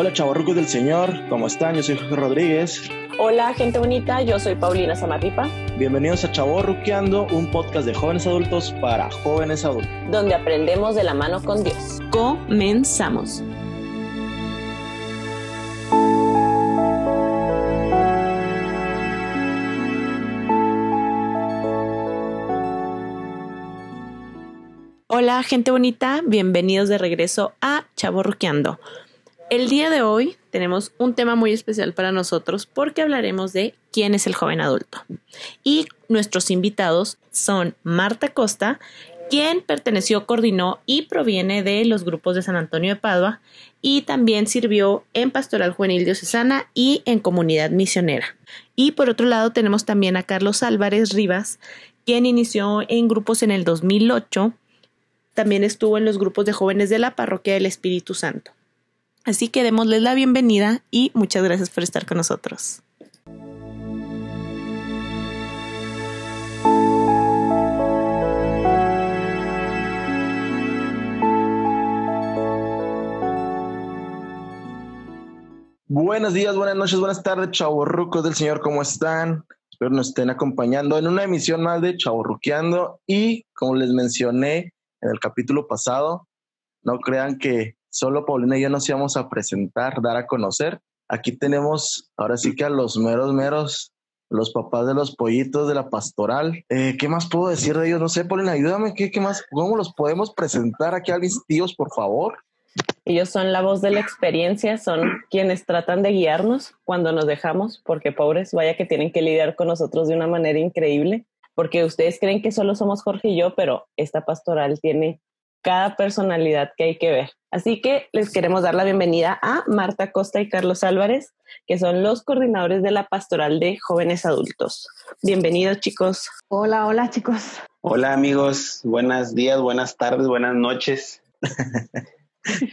Hola chavorrucos del Señor, ¿cómo están? Yo soy Jorge Rodríguez. Hola gente bonita, yo soy Paulina Samarripa. Bienvenidos a Chavorruqueando, un podcast de jóvenes adultos para jóvenes adultos. Donde aprendemos de la mano con Dios. Comenzamos. Hola gente bonita, bienvenidos de regreso a Chaborruqueando. El día de hoy tenemos un tema muy especial para nosotros porque hablaremos de quién es el joven adulto. Y nuestros invitados son Marta Costa, quien perteneció, coordinó y proviene de los grupos de San Antonio de Padua y también sirvió en Pastoral Juvenil Diocesana y en Comunidad Misionera. Y por otro lado tenemos también a Carlos Álvarez Rivas, quien inició en grupos en el 2008 también estuvo en los grupos de jóvenes de la Parroquia del Espíritu Santo. Así que démosles la bienvenida y muchas gracias por estar con nosotros. Buenos días, buenas noches, buenas tardes, chavorrucos del Señor, ¿cómo están? Espero nos estén acompañando en una emisión más de Chavorruqueando y como les mencioné, en el capítulo pasado. No crean que solo Paulina y yo nos íbamos a presentar, dar a conocer. Aquí tenemos ahora sí que a los meros, meros, los papás de los pollitos de la pastoral. Eh, ¿Qué más puedo decir de ellos? No sé, Paulina, ayúdame. ¿Qué, ¿Qué más? ¿Cómo los podemos presentar aquí a mis tíos, por favor? Ellos son la voz de la experiencia, son quienes tratan de guiarnos cuando nos dejamos, porque pobres, vaya que tienen que lidiar con nosotros de una manera increíble porque ustedes creen que solo somos Jorge y yo, pero esta pastoral tiene cada personalidad que hay que ver. Así que les queremos dar la bienvenida a Marta Costa y Carlos Álvarez, que son los coordinadores de la pastoral de jóvenes adultos. Bienvenidos chicos. Hola, hola chicos. Hola amigos, buenos días, buenas tardes, buenas noches.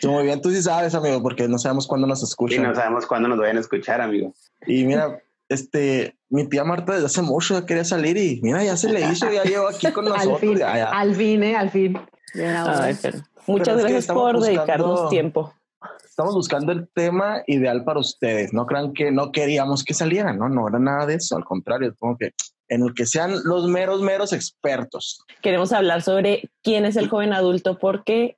muy bien, tú sí sabes, amigo, porque no sabemos cuándo nos escuchan. Sí, no sabemos cuándo nos vayan a escuchar, amigo. Y mira, este, mi tía Marta desde hace mucho quería salir y mira, ya se le hizo, ya llegó aquí con nosotros. al fin, al fin, ¿eh? Al fin. Muchas gracias por dedicarnos tiempo. Estamos buscando el tema ideal para ustedes. No crean que no queríamos que salieran, ¿no? No era nada de eso. Al contrario, es como que en el que sean los meros, meros expertos. Queremos hablar sobre quién es el joven adulto porque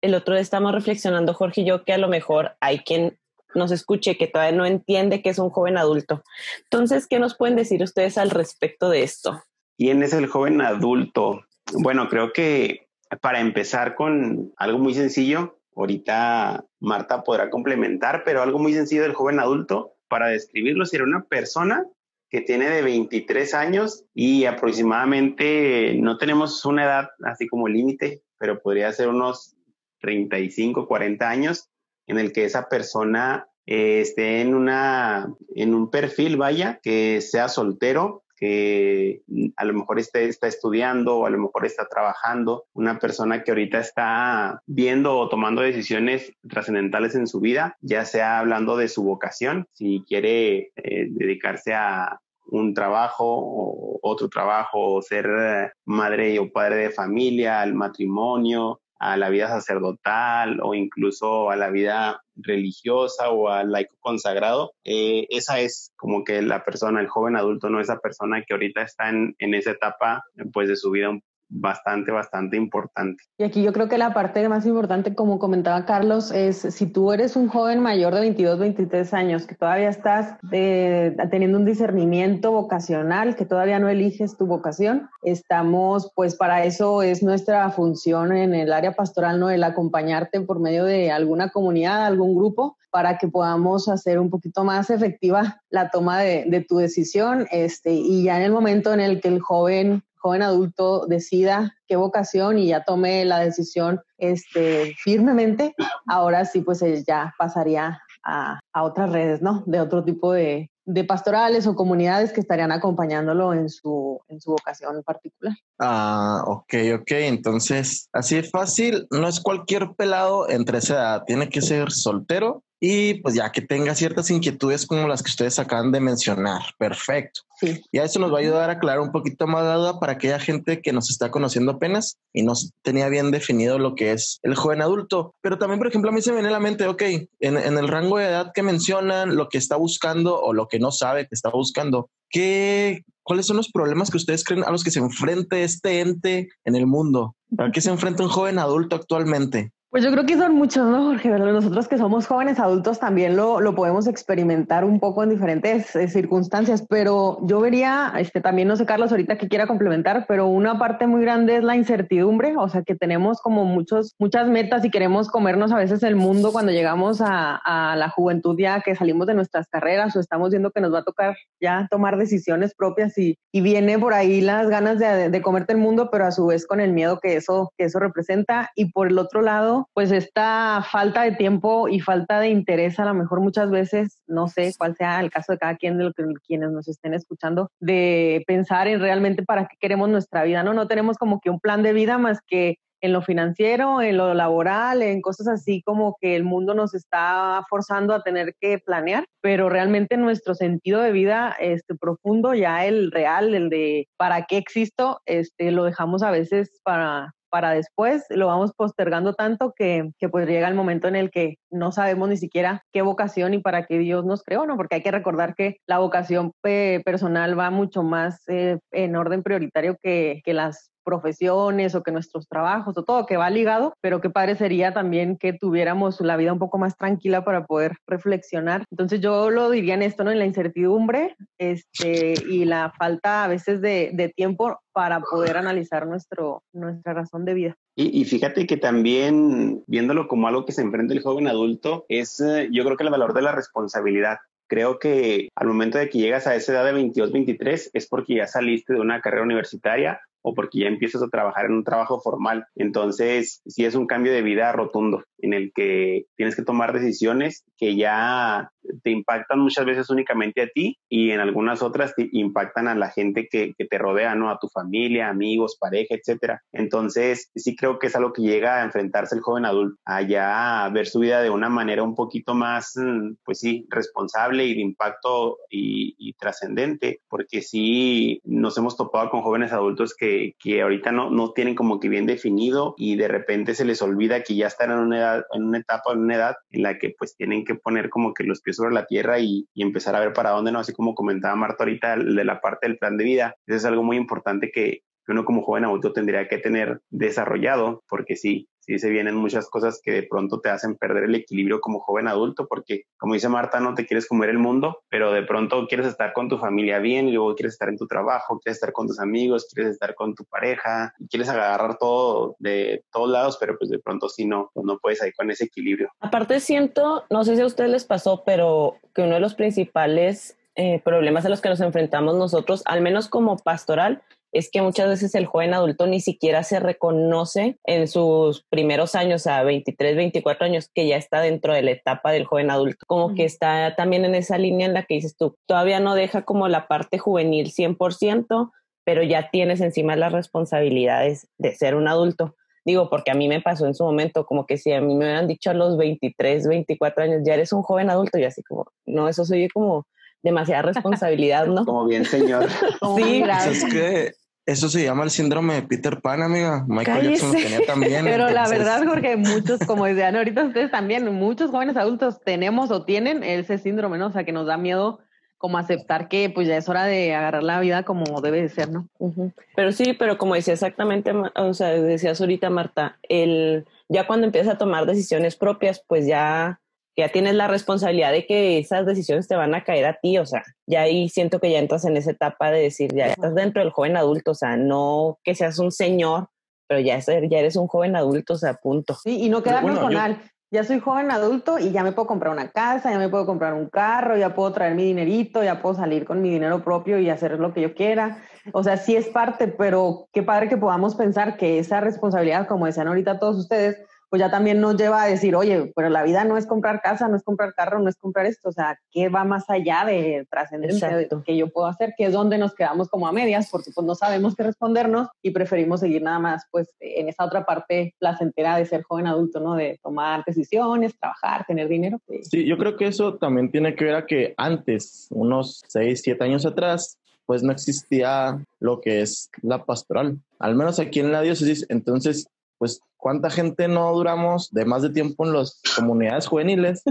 el otro día estamos reflexionando, Jorge y yo, que a lo mejor hay quien nos escuche que todavía no entiende que es un joven adulto. Entonces, ¿qué nos pueden decir ustedes al respecto de esto? ¿Quién es el joven adulto? Bueno, creo que para empezar con algo muy sencillo, ahorita Marta podrá complementar, pero algo muy sencillo del joven adulto, para describirlo, sería una persona que tiene de 23 años y aproximadamente no tenemos una edad así como límite, pero podría ser unos 35, 40 años en el que esa persona eh, esté en, una, en un perfil, vaya, que sea soltero, que a lo mejor esté, está estudiando o a lo mejor está trabajando, una persona que ahorita está viendo o tomando decisiones trascendentales en su vida, ya sea hablando de su vocación, si quiere eh, dedicarse a un trabajo o otro trabajo, o ser madre o padre de familia, al matrimonio, a la vida sacerdotal o incluso a la vida religiosa o al laico consagrado, eh, esa es como que la persona, el joven adulto, no esa persona que ahorita está en, en esa etapa pues de su vida un bastante, bastante importante. Y aquí yo creo que la parte más importante, como comentaba Carlos, es si tú eres un joven mayor de 22, 23 años, que todavía estás eh, teniendo un discernimiento vocacional, que todavía no eliges tu vocación, estamos, pues para eso es nuestra función en el área pastoral, ¿no? El acompañarte por medio de alguna comunidad, algún grupo, para que podamos hacer un poquito más efectiva la toma de, de tu decisión, este, y ya en el momento en el que el joven joven adulto decida qué vocación y ya tome la decisión este, firmemente, ahora sí, pues ya pasaría a, a otras redes, ¿no? De otro tipo de, de, pastorales o comunidades que estarían acompañándolo en su, en su vocación particular. Ah, ok, ok. Entonces, así es fácil. No es cualquier pelado entre esa edad. Tiene que ser soltero y pues ya que tenga ciertas inquietudes como las que ustedes acaban de mencionar. Perfecto. Sí. Y a eso nos va a ayudar a aclarar un poquito más la duda para aquella gente que nos está conociendo apenas y no tenía bien definido lo que es el joven adulto. Pero también, por ejemplo, a mí se me viene a la mente, ok, en, en el rango de edad que mencionan, lo que está buscando o lo que no sabe que está buscando, ¿qué, ¿cuáles son los problemas que ustedes creen a los que se enfrenta este ente en el mundo? ¿A qué se enfrenta un joven adulto actualmente? Pues yo creo que son muchos, ¿no, Jorge? Nosotros que somos jóvenes adultos también lo, lo podemos experimentar un poco en diferentes eh, circunstancias, pero yo vería, este, también no sé, Carlos, ahorita que quiera complementar, pero una parte muy grande es la incertidumbre, o sea, que tenemos como muchos, muchas metas y queremos comernos a veces el mundo cuando llegamos a, a la juventud ya que salimos de nuestras carreras o estamos viendo que nos va a tocar ya tomar decisiones propias y, y viene por ahí las ganas de, de comerte el mundo, pero a su vez con el miedo que eso, que eso representa. Y por el otro lado, pues esta falta de tiempo y falta de interés, a lo mejor muchas veces, no sé cuál sea el caso de cada quien de lo que, quienes nos estén escuchando, de pensar en realmente para qué queremos nuestra vida, ¿no? No tenemos como que un plan de vida más que en lo financiero, en lo laboral, en cosas así como que el mundo nos está forzando a tener que planear, pero realmente nuestro sentido de vida este profundo, ya el real, el de para qué existo, este lo dejamos a veces para para después, lo vamos postergando tanto que, que, pues llega el momento en el que no sabemos ni siquiera qué vocación y para qué Dios nos creó, ¿no? Porque hay que recordar que la vocación personal va mucho más eh, en orden prioritario que, que las profesiones o que nuestros trabajos o todo que va ligado, pero qué padre sería también que tuviéramos la vida un poco más tranquila para poder reflexionar. Entonces yo lo diría en esto, ¿no? En la incertidumbre este, y la falta a veces de, de tiempo para poder analizar nuestro, nuestra razón de vida. Y, y, fíjate que también viéndolo como algo que se enfrenta el joven adulto, es eh, yo creo que el valor de la responsabilidad. Creo que al momento de que llegas a esa edad de 22, 23 es porque ya saliste de una carrera universitaria o porque ya empiezas a trabajar en un trabajo formal. Entonces, sí es un cambio de vida rotundo en el que tienes que tomar decisiones que ya te impactan muchas veces únicamente a ti y en algunas otras te impactan a la gente que, que te rodea, ¿no? A tu familia, amigos, pareja, etcétera. Entonces, sí creo que es algo que llega a enfrentarse el joven adulto, allá a ver su vida de una manera un poquito más, mm, pues sí, responsable y de impacto y, y trascendente, porque sí nos hemos topado con jóvenes adultos que, que ahorita no, no tienen como que bien definido y de repente se les olvida que ya están en una edad, en una etapa, en una edad en la que pues tienen que poner como que los pies sobre la tierra y, y, empezar a ver para dónde no, así como comentaba Marta ahorita de la parte del plan de vida. Eso es algo muy importante que, que uno como joven adulto tendría que tener desarrollado, porque sí, sí se vienen muchas cosas que de pronto te hacen perder el equilibrio como joven adulto, porque como dice Marta, no te quieres comer el mundo, pero de pronto quieres estar con tu familia bien y luego quieres estar en tu trabajo, quieres estar con tus amigos, quieres estar con tu pareja, quieres agarrar todo de todos lados, pero pues de pronto sí no, pues no puedes ahí con ese equilibrio. Aparte siento, no sé si a ustedes les pasó, pero que uno de los principales eh, problemas a los que nos enfrentamos nosotros, al menos como pastoral, es que muchas veces el joven adulto ni siquiera se reconoce en sus primeros años, a 23, 24 años, que ya está dentro de la etapa del joven adulto, como uh -huh. que está también en esa línea en la que dices tú, todavía no deja como la parte juvenil 100%, pero ya tienes encima las responsabilidades de ser un adulto. Digo, porque a mí me pasó en su momento, como que si a mí me hubieran dicho a los 23, 24 años, ya eres un joven adulto, y así como, no, eso soy como demasiada responsabilidad, ¿no? Como bien, señor. sí, gracias. Es que eso se llama el síndrome de Peter Pan, amiga. Michael Cállese. Jackson lo tenía también. Pero entonces... la verdad, Jorge, muchos, como decían ahorita ustedes también, muchos jóvenes adultos tenemos o tienen ese síndrome, ¿no? O sea, que nos da miedo como aceptar que pues ya es hora de agarrar la vida como debe de ser, ¿no? Uh -huh. Pero sí, pero como decía exactamente, o sea, decías ahorita, Marta, el, ya cuando empiezas a tomar decisiones propias, pues ya ya tienes la responsabilidad de que esas decisiones te van a caer a ti, o sea, ya ahí siento que ya entras en esa etapa de decir, ya estás dentro del joven adulto, o sea, no que seas un señor, pero ya, ya eres un joven adulto, o sea, punto. Sí, y no quedarnos bueno, con yo... al, ya soy joven adulto y ya me puedo comprar una casa, ya me puedo comprar un carro, ya puedo traer mi dinerito, ya puedo salir con mi dinero propio y hacer lo que yo quiera. O sea, sí es parte, pero qué padre que podamos pensar que esa responsabilidad, como decían ahorita todos ustedes, pues ya también nos lleva a decir, oye, pero la vida no es comprar casa, no es comprar carro, no es comprar esto, o sea, ¿qué va más allá de trascendencia de que yo puedo hacer? Que es donde nos quedamos como a medias, porque pues no sabemos qué respondernos y preferimos seguir nada más pues en esa otra parte placentera de ser joven adulto, ¿no? De tomar decisiones, trabajar, tener dinero. Sí, yo creo que eso también tiene que ver a que antes, unos 6, 7 años atrás, pues no existía lo que es la pastoral, al menos aquí en la diócesis. Entonces, pues, ¿cuánta gente no duramos de más de tiempo en las comunidades juveniles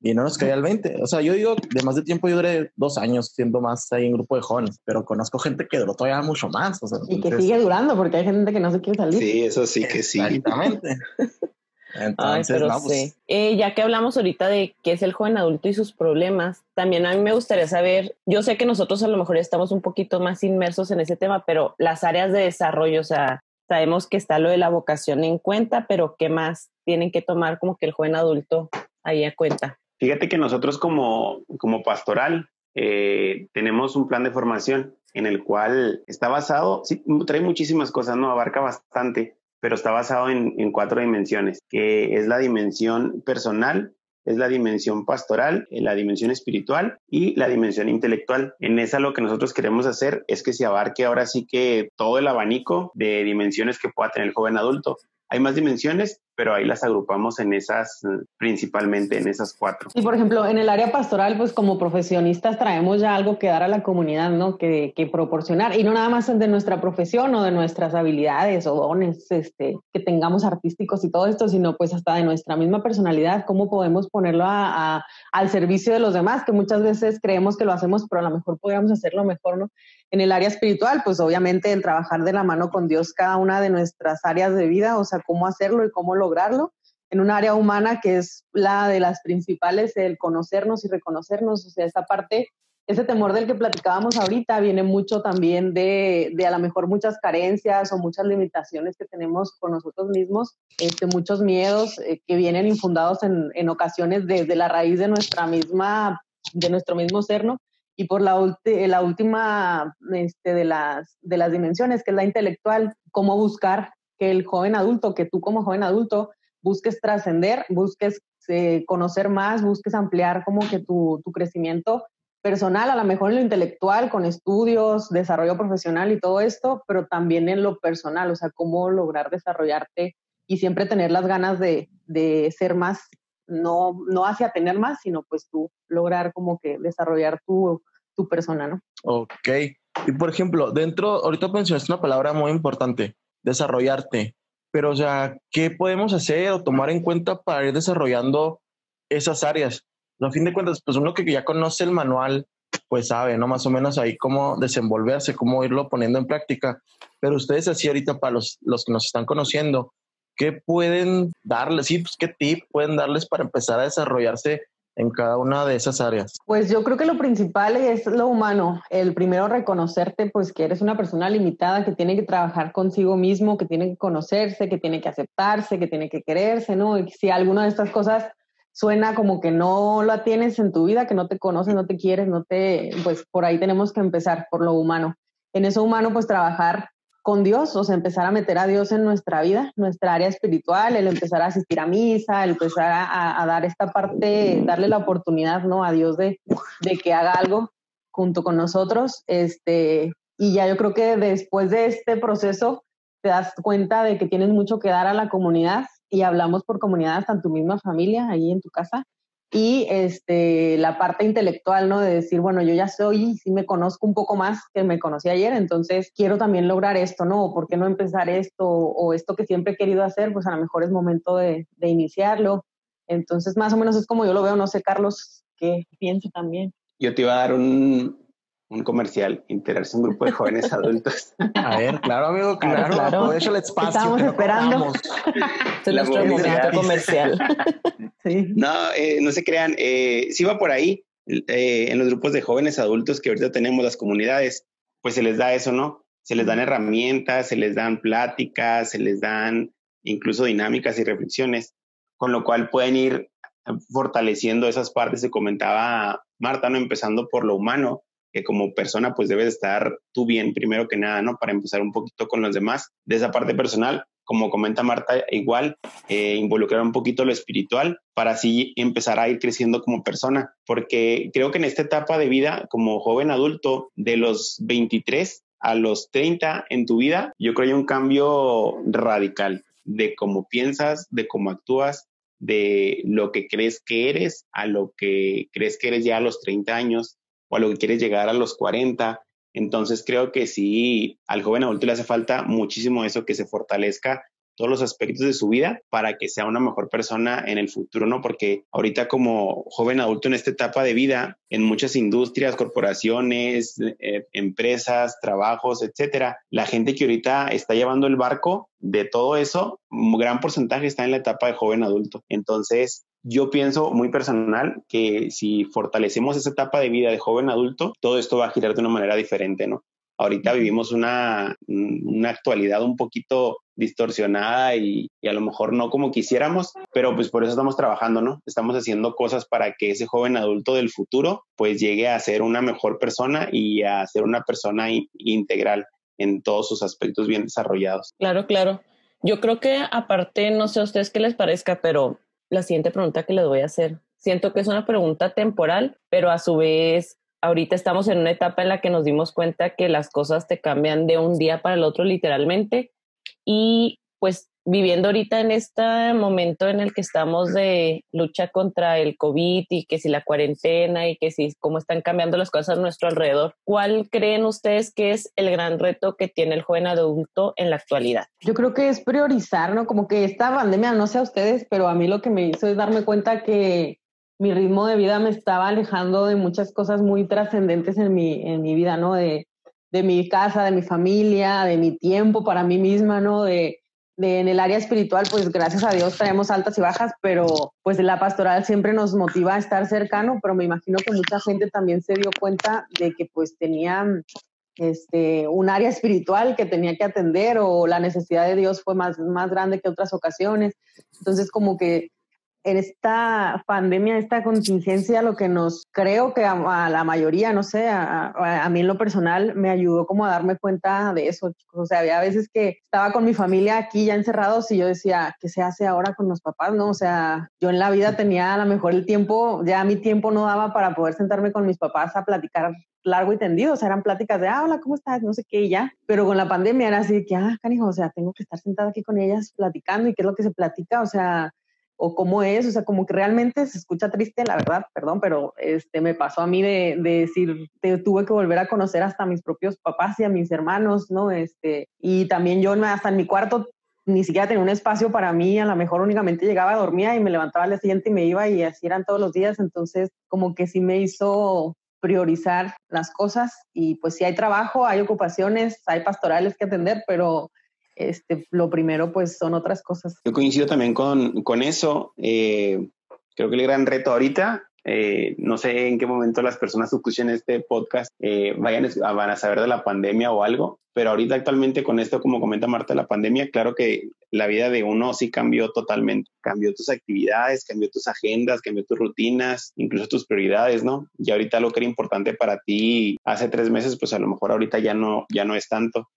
y no nos caía el 20? O sea, yo digo, de más de tiempo yo duré dos años siendo más ahí en grupo de jóvenes, pero conozco gente que duró todavía mucho más. y que sigue durando porque hay gente que no se quiere salir. Sí, eso sí que sí. Exactamente. Entonces, pues, eh, ya que hablamos ahorita de qué es el joven adulto y sus problemas, también a mí me gustaría saber, yo sé que nosotros a lo mejor estamos un poquito más inmersos en ese tema, pero las áreas de desarrollo, o sea, sabemos que está lo de la vocación en cuenta, pero ¿qué más tienen que tomar como que el joven adulto ahí a cuenta? Fíjate que nosotros como, como pastoral eh, tenemos un plan de formación en el cual está basado, sí, trae muchísimas cosas, ¿no? Abarca bastante, pero está basado en, cuatro dimensiones, que es la dimensión personal, es la dimensión pastoral, eh, la dimensión espiritual y la dimensión intelectual. En esa lo que nosotros queremos hacer es que se abarque ahora sí que todo el abanico de dimensiones que pueda tener el joven adulto. Hay más dimensiones, pero ahí las agrupamos en esas, principalmente en esas cuatro. Y por ejemplo, en el área pastoral, pues como profesionistas traemos ya algo que dar a la comunidad, ¿no? Que, que proporcionar, y no nada más de nuestra profesión o de nuestras habilidades o dones este, que tengamos artísticos y todo esto, sino pues hasta de nuestra misma personalidad, cómo podemos ponerlo a, a, al servicio de los demás, que muchas veces creemos que lo hacemos, pero a lo mejor podríamos hacerlo mejor, ¿no? En el área espiritual, pues obviamente el trabajar de la mano con Dios cada una de nuestras áreas de vida, o sea, cómo hacerlo y cómo lograrlo. En un área humana que es la de las principales, el conocernos y reconocernos, o sea, esa parte, ese temor del que platicábamos ahorita viene mucho también de, de a lo mejor muchas carencias o muchas limitaciones que tenemos con nosotros mismos, este, muchos miedos eh, que vienen infundados en, en ocasiones desde la raíz de nuestra misma, de nuestro mismo ser, ¿no? y por la, la última este, de, las, de las dimensiones, que es la intelectual, cómo buscar que el joven adulto, que tú como joven adulto, busques trascender, busques eh, conocer más, busques ampliar como que tu, tu crecimiento personal, a lo mejor en lo intelectual, con estudios, desarrollo profesional y todo esto, pero también en lo personal, o sea, cómo lograr desarrollarte y siempre tener las ganas de, de ser más no, no hacia tener más, sino pues tú lograr como que desarrollar tu, tu persona, ¿no? Ok. Y por ejemplo, dentro, ahorita mencionaste una palabra muy importante, desarrollarte. Pero, o sea, ¿qué podemos hacer o tomar en cuenta para ir desarrollando esas áreas? A fin de cuentas, pues uno que ya conoce el manual, pues sabe, ¿no? Más o menos ahí cómo desenvolverse, cómo irlo poniendo en práctica. Pero ustedes así ahorita para los, los que nos están conociendo, ¿qué pueden darles? Sí, pues qué tip pueden darles para empezar a desarrollarse en cada una de esas áreas? Pues yo creo que lo principal es lo humano. El primero reconocerte, pues que eres una persona limitada que tiene que trabajar consigo mismo, que tiene que conocerse, que tiene que aceptarse, que tiene que quererse, ¿no? Y si alguna de estas cosas suena como que no la tienes en tu vida, que no te conoces, no te quieres, no te, pues por ahí tenemos que empezar por lo humano. En eso humano, pues trabajar con Dios, o sea, empezar a meter a Dios en nuestra vida, nuestra área espiritual, el empezar a asistir a misa, el empezar a, dar esta parte, darle la oportunidad, ¿no? A Dios de, de, que haga algo junto con nosotros, este, y ya yo creo que después de este proceso te das cuenta de que tienes mucho que dar a la comunidad y hablamos por comunidad hasta en tu misma familia, ahí en tu casa, y este, la parte intelectual, ¿no? De decir, bueno, yo ya soy, sí me conozco un poco más que me conocí ayer, entonces quiero también lograr esto, ¿no? ¿Por qué no empezar esto o esto que siempre he querido hacer? Pues a lo mejor es momento de, de iniciarlo. Entonces, más o menos es como yo lo veo, no sé, Carlos, qué piensa también. Yo te iba a dar un, un comercial, integrarse un grupo de jóvenes adultos. A ver, claro, amigo, claro, claro. el espacio. Estamos esperando. es nuestro momento comercial. sí. No, eh, no se crean, eh, si va por ahí, eh, en los grupos de jóvenes adultos que ahorita tenemos, las comunidades, pues se les da eso, ¿no? Se les dan herramientas, se les dan pláticas, se les dan incluso dinámicas y reflexiones, con lo cual pueden ir fortaleciendo esas partes. Se comentaba Marta, ¿no? Empezando por lo humano, que como persona pues debes estar tú bien primero que nada, ¿no? Para empezar un poquito con los demás de esa parte personal como comenta Marta, igual eh, involucrar un poquito lo espiritual para así empezar a ir creciendo como persona, porque creo que en esta etapa de vida, como joven adulto, de los 23 a los 30 en tu vida, yo creo que hay un cambio radical de cómo piensas, de cómo actúas, de lo que crees que eres a lo que crees que eres ya a los 30 años o a lo que quieres llegar a los 40 entonces creo que sí, al joven adulto le hace falta muchísimo eso, que se fortalezca todos los aspectos de su vida para que sea una mejor persona en el futuro, ¿no? Porque ahorita como joven adulto en esta etapa de vida, en muchas industrias, corporaciones, eh, empresas, trabajos, etcétera, la gente que ahorita está llevando el barco de todo eso, un gran porcentaje está en la etapa de joven adulto. Entonces, yo pienso muy personal que si fortalecemos esa etapa de vida de joven adulto, todo esto va a girar de una manera diferente, ¿no? Ahorita vivimos una, una actualidad un poquito distorsionada y, y, a lo mejor no como quisiéramos, pero pues por eso estamos trabajando, ¿no? Estamos haciendo cosas para que ese joven adulto del futuro pues llegue a ser una mejor persona y a ser una persona integral en todos sus aspectos bien desarrollados. Claro, claro. Yo creo que aparte, no sé a ustedes qué les parezca, pero la siguiente pregunta que les voy a hacer, siento que es una pregunta temporal, pero a su vez ahorita estamos en una etapa en la que nos dimos cuenta que las cosas te cambian de un día para el otro literalmente y pues viviendo ahorita en este momento en el que estamos de lucha contra el COVID y que si la cuarentena y que si cómo están cambiando las cosas a nuestro alrededor, ¿cuál creen ustedes que es el gran reto que tiene el joven adulto en la actualidad? Yo creo que es priorizar, ¿no? Como que esta pandemia, no sé a ustedes, pero a mí lo que me hizo es darme cuenta que mi ritmo de vida me estaba alejando de muchas cosas muy trascendentes en mi, en mi vida, ¿no? De, de mi casa, de mi familia, de mi tiempo para mí misma, ¿no? De, de, en el área espiritual, pues gracias a Dios traemos altas y bajas, pero pues la pastoral siempre nos motiva a estar cercano, pero me imagino que mucha gente también se dio cuenta de que pues tenía este, un área espiritual que tenía que atender o la necesidad de Dios fue más, más grande que otras ocasiones. Entonces como que esta pandemia, esta contingencia, lo que nos creo que a, la mayoría, no sé, a, a, mí en lo personal me ayudó como a darme cuenta de eso. O sea, había veces que estaba con mi familia aquí ya encerrados y yo decía, ¿qué se hace ahora con los papás? No, o sea, yo en la vida tenía a lo mejor el tiempo, ya mi tiempo no daba para poder sentarme con mis papás a platicar largo y tendido, o sea, eran pláticas de, ah, hola, ¿cómo estás? No sé qué, y ya. Pero con la pandemia era así que, ah, canijo, o sea, tengo que estar sentada aquí con ellas platicando y qué es lo que se platica, o sea, o cómo es, o sea, como que realmente se escucha triste, la verdad, perdón, pero este me pasó a mí de, de decir, te, tuve que volver a conocer hasta mis propios papás y a mis hermanos, ¿no? Este, y también yo hasta en mi cuarto ni siquiera tenía un espacio para mí, a lo mejor únicamente llegaba, dormía y me levantaba al día siguiente y me iba y así eran todos los días, entonces como que sí me hizo priorizar las cosas y pues sí hay trabajo, hay ocupaciones, hay pastorales que atender, pero este, lo primero pues son otras cosas. Yo coincido también con, con eso. Eh, creo que el gran reto ahorita, eh, no sé en qué momento las personas que escuchen este podcast eh, vayan a, van a saber de la pandemia o algo, pero ahorita actualmente con esto, como comenta Marta, la pandemia, claro que la vida de uno sí cambió totalmente. Cambió tus actividades, cambió tus agendas, cambió tus rutinas, incluso tus prioridades, ¿no? Y ahorita lo que era importante para ti hace tres meses, pues a lo mejor ahorita ya no, ya no es tanto.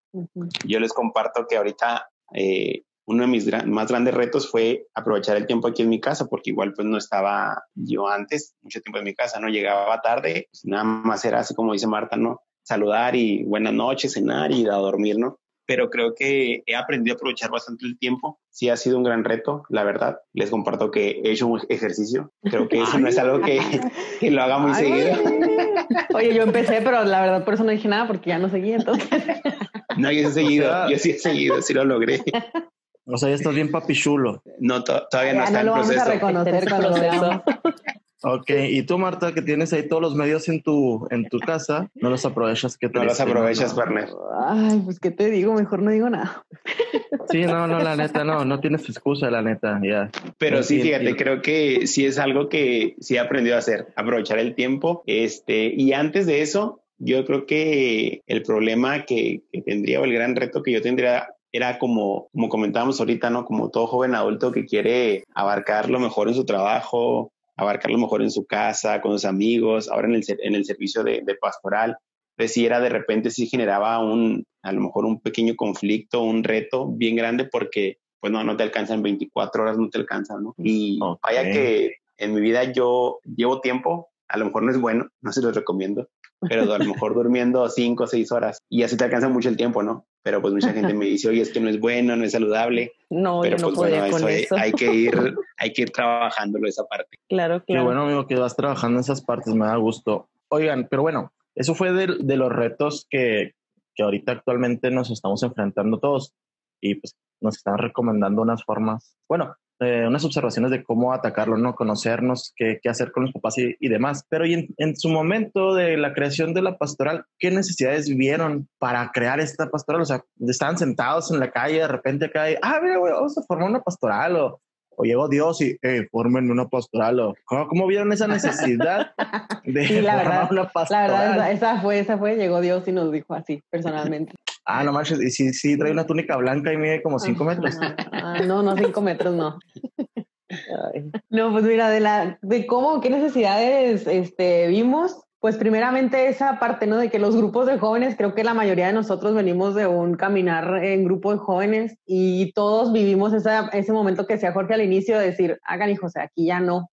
Yo les comparto que ahorita eh, uno de mis más grandes retos fue aprovechar el tiempo aquí en mi casa, porque igual pues no estaba yo antes mucho tiempo en mi casa, no llegaba tarde, pues, nada más era así como dice Marta, ¿no? Saludar y buenas noches, cenar y a dormir, ¿no? Pero creo que he aprendido a aprovechar bastante el tiempo. Sí ha sido un gran reto, la verdad. Les comparto que he hecho un ejercicio. Creo que eso no es algo que, que lo haga muy seguido. Oye, yo empecé, pero la verdad por eso no dije nada, porque ya no seguí entonces. No, yo sí he seguido, yo sí he seguido, sí lo logré. O sea, ya estás bien papichulo. No, todavía no está no lo en proceso. Vamos a reconocer con proceso. Ok, y tú, Marta, que tienes ahí todos los medios en tu, en tu casa, no los aprovechas. ¿qué no los aprovechas, Werner. Ay, pues, ¿qué te digo? Mejor no digo nada. Sí, no, no, la neta, no, no tienes excusa, la neta, ya. Pero sí, fíjate, creo que sí es algo que sí he aprendido a hacer, aprovechar el tiempo. Este, y antes de eso, yo creo que el problema que, que tendría o el gran reto que yo tendría era como, como comentábamos ahorita, ¿no? Como todo joven adulto que quiere abarcar lo mejor en su trabajo, abarcar lo mejor en su casa, con sus amigos, ahora en el, en el servicio de, de pastoral. Pues sí era de repente sí generaba un, a lo mejor un pequeño conflicto, un reto bien grande porque pues no, no te alcanzan 24 horas, no te alcanzan, ¿no? Y vaya que en mi vida yo llevo tiempo, a lo mejor no es bueno, no se los recomiendo, pero a lo mejor durmiendo 5 o 6 horas y así te alcanza mucho el tiempo, ¿no? Pero pues mucha gente me dice, oye, es que no es bueno, no es saludable. No, pero yo no pues podía bueno, con eso, eso. hay que ir, hay que ir trabajándolo esa parte. Claro, Qué claro. bueno, amigo, que vas trabajando en esas partes, me da gusto. Oigan, pero bueno, eso fue de, de los retos que, que ahorita actualmente nos estamos enfrentando todos y pues nos están recomendando unas formas, bueno, eh, unas observaciones de cómo atacarlo, ¿no? Conocernos, qué, qué hacer con los papás y, y demás. Pero y en, en, su momento de la creación de la pastoral, ¿qué necesidades vieron para crear esta pastoral? O sea, estaban sentados en la calle, de repente acá, hay, ah, mira, güey, vamos a formar una pastoral o, o llegó Dios y, eh, formen una pastoral o ¿cómo, cómo vieron esa necesidad de Sí, la formar verdad, una La pastoral? verdad, esa, esa fue, esa fue, llegó Dios y nos dijo así, personalmente. Ah, no manches, y sí, sí, trae una túnica blanca y mide como cinco metros. Ah, no, no, cinco metros no. Ay, No, pues mira, de la, de cómo, qué necesidades este, vimos, pues primeramente esa parte, ¿no? De que los grupos de jóvenes, creo que la mayoría de nosotros venimos de un caminar en grupo de jóvenes y todos vivimos esa, ese momento que decía Jorge al inicio de decir, hagan hijos, aquí ya no,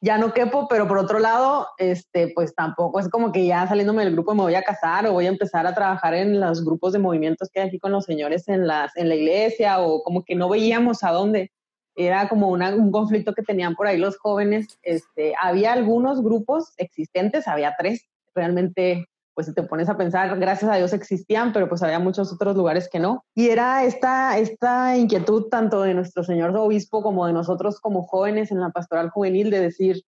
ya no quepo, pero por otro lado, este, pues tampoco es como que ya saliéndome del grupo me voy a casar o voy a empezar a trabajar en los grupos de movimientos que hay aquí con los señores en, las, en la iglesia o como que no veíamos a dónde era como una, un conflicto que tenían por ahí los jóvenes. Este, había algunos grupos existentes, había tres, realmente, pues si te pones a pensar, gracias a Dios existían, pero pues había muchos otros lugares que no. Y era esta, esta inquietud tanto de nuestro señor obispo como de nosotros como jóvenes en la pastoral juvenil de decir,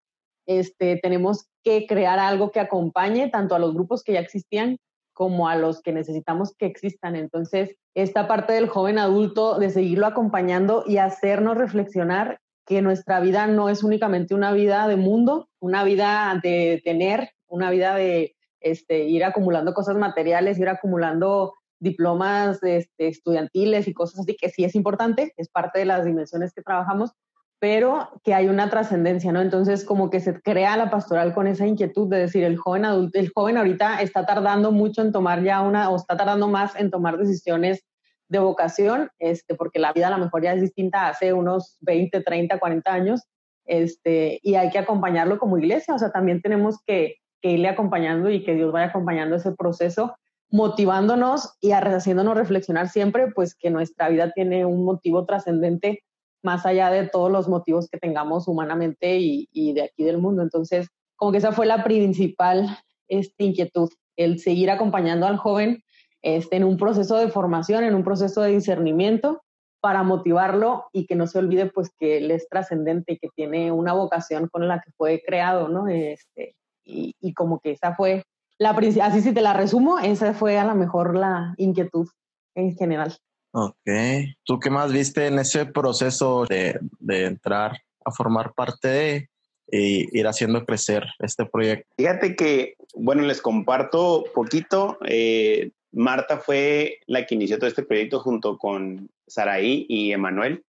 este, tenemos que crear algo que acompañe tanto a los grupos que ya existían como a los que necesitamos que existan. Entonces, esta parte del joven adulto, de seguirlo acompañando y hacernos reflexionar que nuestra vida no es únicamente una vida de mundo, una vida de tener, una vida de este, ir acumulando cosas materiales, ir acumulando diplomas este, estudiantiles y cosas así, que sí es importante, es parte de las dimensiones que trabajamos, pero que hay una trascendencia, ¿no? Entonces, como que se crea la pastoral con esa inquietud de decir, el joven adulto, el joven ahorita está tardando mucho en tomar ya una, o está tardando más en tomar decisiones de vocación, este, porque la vida a lo mejor ya es distinta hace unos 20, 30, 40 años, este, y hay que acompañarlo como iglesia, o sea, también tenemos que, que irle acompañando y que Dios vaya acompañando ese proceso, motivándonos y haciéndonos reflexionar siempre, pues que nuestra vida tiene un motivo trascendente más allá de todos los motivos que tengamos humanamente y, de aquí del mundo. Entonces, como que esa fue la principal este, inquietud, el seguir acompañando al joven este, en un proceso de formación, en un proceso de discernimiento para motivarlo y que no se olvide pues que él es trascendente y que tiene una vocación con la que fue creado, ¿no? Este, y, y como que esa fue la principal, así si te la resumo, esa fue a lo mejor la inquietud en general. Ok. ¿Tú qué más viste en ese proceso de, de entrar a formar parte de y ir haciendo crecer este proyecto? Fíjate que, bueno, les comparto poquito. Eh, Marta fue la que inició todo este proyecto junto con Saraí y Emanuel.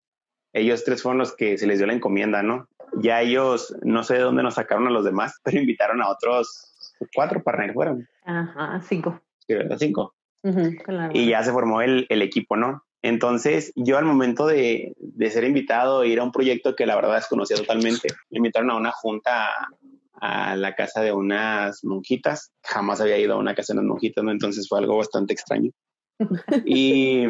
Ellos tres fueron los que se les dio la encomienda, ¿no? Ya ellos, no sé de dónde nos sacaron a los demás, pero invitaron a otros cuatro partners, fueron. Ajá, cinco. Sí, ¿verdad? Cinco. Uh -huh, claro. Y ya se formó el, el, equipo, ¿no? Entonces, yo al momento de, de, ser invitado, ir a un proyecto que la verdad desconocía totalmente, me invitaron a una junta a, a, la casa de unas monjitas. Jamás había ido a una casa de unas monjitas, ¿no? Entonces fue algo bastante extraño. y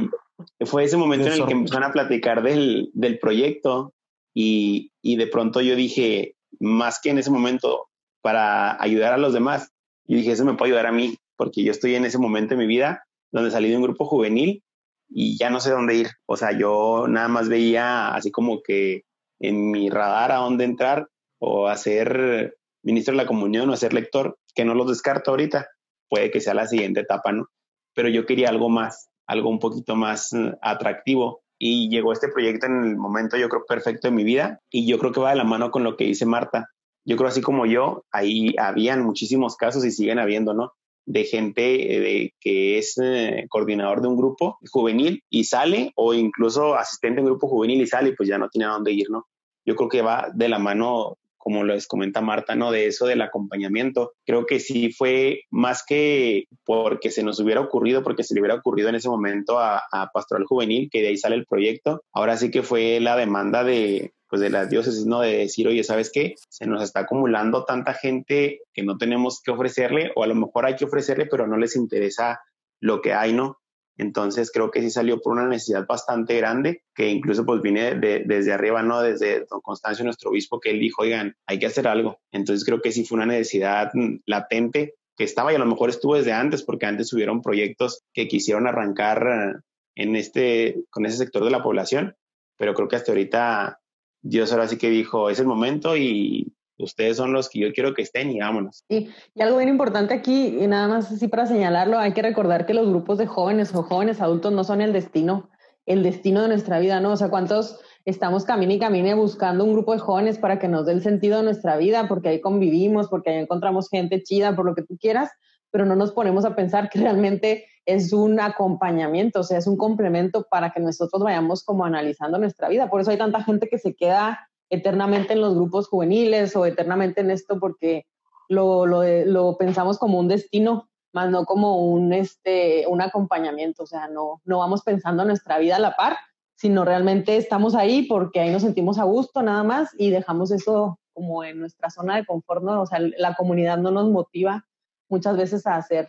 fue ese momento en el que empezaron a platicar del, del proyecto y, y de pronto yo dije, más que en ese momento, para ayudar a los demás, yo dije, eso me puede ayudar a mí, porque yo estoy en ese momento de mi vida donde salí de un grupo juvenil y ya no sé dónde ir. O sea, yo nada más veía así como que en mi radar a dónde entrar o hacer ministro de la comunión o hacer lector, que no los descarto ahorita. Puede que sea la siguiente etapa, ¿no? Pero yo quería algo más, algo un poquito más uh, atractivo. Y llegó este proyecto en el momento, yo creo, perfecto de mi vida. Y yo creo que va de la mano con lo que dice Marta. Yo creo, así como yo, ahí habían muchísimos casos y siguen habiendo, ¿no? de gente de, que es eh, coordinador de un grupo juvenil y sale, o incluso asistente de un grupo juvenil y sale, pues ya no tiene a dónde ir, ¿no? Yo creo que va de la mano como les comenta Marta, ¿no? De eso del acompañamiento. Creo que sí fue más que porque se nos hubiera ocurrido, porque se le hubiera ocurrido en ese momento a, Pastoral Juvenil, que de ahí sale el proyecto. Ahora sí que fue la demanda de, pues de las diócesis, ¿no? De decir, oye, ¿sabes qué? Se nos está acumulando tanta gente que no tenemos que ofrecerle, o a lo mejor hay que ofrecerle, pero no les interesa lo que hay, ¿no? Entonces creo que sí salió por una necesidad bastante grande, que incluso pues viene desde arriba, ¿no? Desde don Constancio, nuestro obispo, que él dijo, oigan, hay que hacer algo. Entonces creo que sí fue una necesidad mm, latente que estaba y a lo mejor estuvo desde antes, porque antes hubieron proyectos que quisieron arrancar eh, en este, con ese sector de la población, pero creo que hasta ahorita Dios ahora sí que dijo, es el momento y ustedes son los que yo quiero que estén y vámonos. Y, y, algo bien importante aquí, y nada más así para señalarlo, hay que recordar que los grupos de jóvenes o jóvenes adultos no son el destino, el destino de nuestra vida, ¿no? O sea, ¿cuántos estamos camino y camine buscando un grupo de jóvenes para que nos dé el sentido de nuestra vida, porque ahí convivimos, porque ahí encontramos gente chida, por lo que tú quieras, pero no nos ponemos a pensar que realmente es un acompañamiento, o sea, es un complemento para que nosotros vayamos como analizando nuestra vida. Por eso hay tanta gente que se queda eternamente en los grupos juveniles o eternamente en esto porque lo, lo, pensamos como un destino, más no como un, este, un acompañamiento. O sea, no, no vamos pensando nuestra vida a la par, sino realmente estamos ahí porque ahí nos sentimos a gusto nada más y dejamos eso como en nuestra zona de confort, ¿no? O sea, la comunidad no nos motiva muchas veces a hacer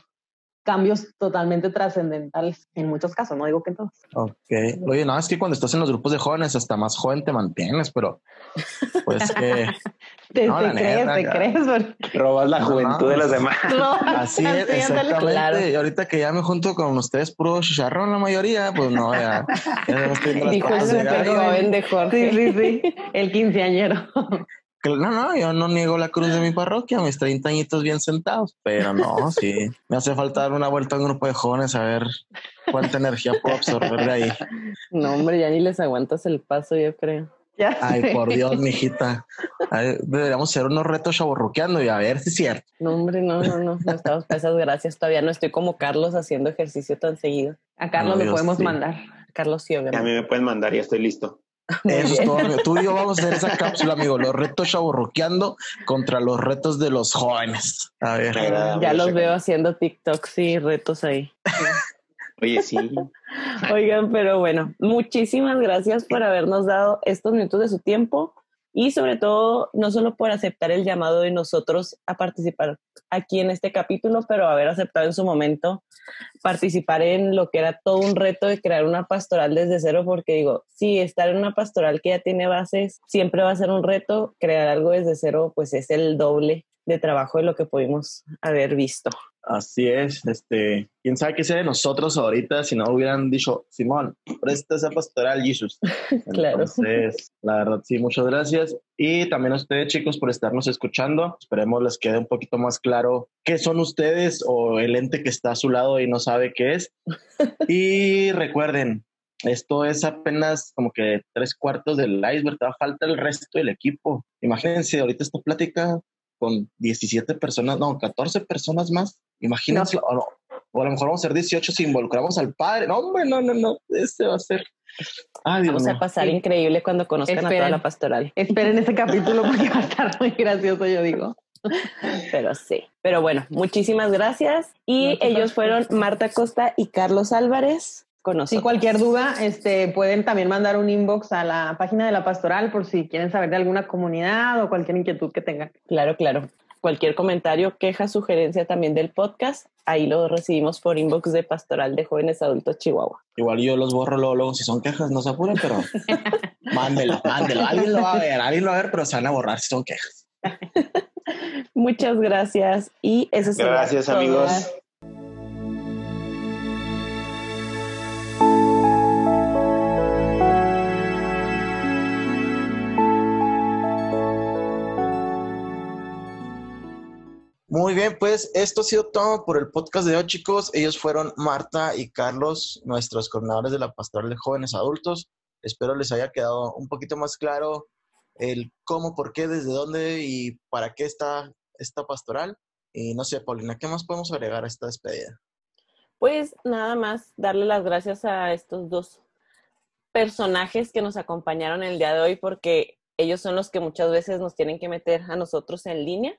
cambios totalmente trascendentales en muchos casos, no digo que en todos. Ok. Oye, no, es que cuando estás en los grupos de jóvenes, hasta más joven te mantienes, pero pues que... te, crees, te crees. Robas la juventud de los demás. Así es, exactamente. Y ahorita que ya me junto con ustedes puro chicharrón la mayoría, pues no, ya, ya no estoy Dijo el de Jorge. Sí, sí, sí. El quinceañero. No, no, yo no niego la cruz de mi parroquia, mis 30 añitos bien sentados, pero no, sí, me hace falta dar una vuelta a un grupo de jóvenes a ver cuánta energía puedo absorber de ahí. No, hombre, ya ni les aguantas el paso, yo creo. Ay, por Dios, mijita. deberíamos hacer unos retos chaborruqueando y a ver si es cierto. No, hombre, no, no, no, no estamos esas gracias. Todavía no estoy como Carlos haciendo ejercicio tan seguido. A Carlos le podemos mandar. Carlos sí, obviamente. A mí me pueden mandar, ya estoy listo. Eso es todo, Tú y yo vamos a hacer esa cápsula, amigo. Los retos chaburroqueando contra los retos de los jóvenes. A ver. Ya los veo haciendo TikToks y retos ahí. Oye, sí. Oigan, pero bueno, muchísimas gracias por habernos dado estos minutos de su tiempo y sobre todo, no solo por aceptar el llamado de nosotros a participar aquí en este capítulo, pero haber aceptado en su momento participar en lo que era todo un reto de crear una pastoral desde cero, porque digo, sí, estar en una pastoral que ya tiene bases siempre va a ser un reto, crear algo desde cero pues es el doble de trabajo de lo que pudimos haber visto. Así es, este, quién sabe qué sería de nosotros ahorita si no hubieran dicho, Simón, presta esa pastoral, Jesus. claro. Entonces, la verdad, sí, muchas gracias. Y también a ustedes, chicos, por estarnos escuchando. Esperemos les quede un poquito más claro qué son ustedes o el ente que está a su lado y no sabe qué es. y recuerden, esto es apenas como que tres cuartos del iceberg, falta el resto del equipo. Imagínense, ahorita esta plática con 17 personas, no, 14 personas más. Imagínense, o, a lo mejor vamos a ser 18 si involucramos al padre. No, hombre, no, no, no, este va a ser. vamos a pasar increíble cuando conozcan a toda la pastoral. Esperen ese capítulo porque va a estar muy gracioso, yo digo. Pero sí. Pero bueno, muchísimas gracias. Y ellos fueron Marta Costa y Carlos Álvarez. Con Si cualquier duda, este, pueden también mandar un inbox a la página de la pastoral por si quieren saber de alguna comunidad o cualquier inquietud que tengan. Claro, claro. Cualquier comentario, queja, sugerencia también del podcast, ahí lo recibimos por inbox de Pastoral de Jóvenes Adultos Chihuahua. Igual yo los borro luego, si son quejas, no se apuren, pero mándelo, mándelo. Alguien lo va a ver, alguien lo va a ver, pero se van a borrar si son quejas. Muchas gracias. Y eso Gracias, amigos. Muy bien, pues esto ha sido todo por el podcast de hoy, chicos. Ellos fueron Marta y Carlos, nuestros coordinadores de la Pastoral de Jóvenes Adultos. Espero les haya quedado un poquito más claro el cómo, por qué, desde dónde y para qué está esta pastoral. Y no sé, Paulina, ¿qué más podemos agregar a esta despedida? Pues nada más darle las gracias a estos dos personajes que nos acompañaron el día de hoy porque ellos son los que muchas veces nos tienen que meter a nosotros en línea.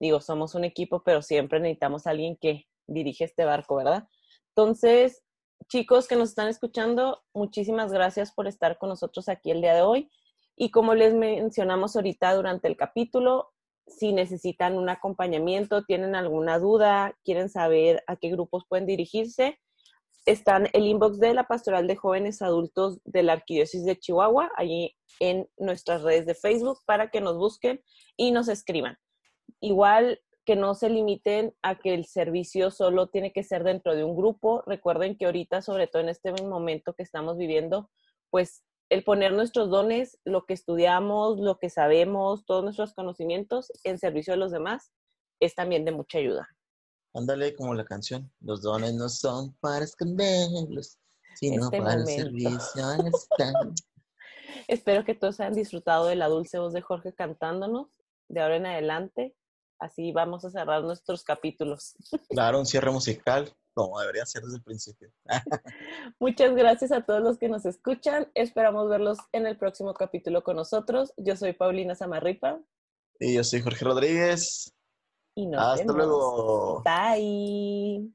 Digo, somos un equipo, pero siempre necesitamos a alguien que dirige este barco, ¿verdad? Entonces, chicos que nos están escuchando, muchísimas gracias por estar con nosotros aquí el día de hoy. Y como les mencionamos ahorita durante el capítulo, si necesitan un acompañamiento, tienen alguna duda, quieren saber a qué grupos pueden dirigirse, están el inbox de la Pastoral de Jóvenes Adultos de la Arquidiócesis de Chihuahua, allí en nuestras redes de Facebook, para que nos busquen y nos escriban. Igual que no se limiten a que el servicio solo tiene que ser dentro de un grupo. Recuerden que ahorita, sobre todo en este momento que estamos viviendo, pues el poner nuestros dones, lo que estudiamos, lo que sabemos, todos nuestros conocimientos en servicio de los demás, es también de mucha ayuda. Ándale como la canción, los dones no son para esconderlos, sino Este para el momento. servicio al estar. Espero que todos hayan disfrutado de la dulce voz de Jorge cantándonos de ahora en adelante. Así vamos a cerrar nuestros capítulos. Claro, un cierre musical, como debería ser desde el principio. Muchas gracias a todos los que nos escuchan. Esperamos verlos en el próximo capítulo con nosotros. Yo soy Paulina Zamarripa Y yo soy Jorge Rodríguez. y nos Hasta vemos. luego. Bye.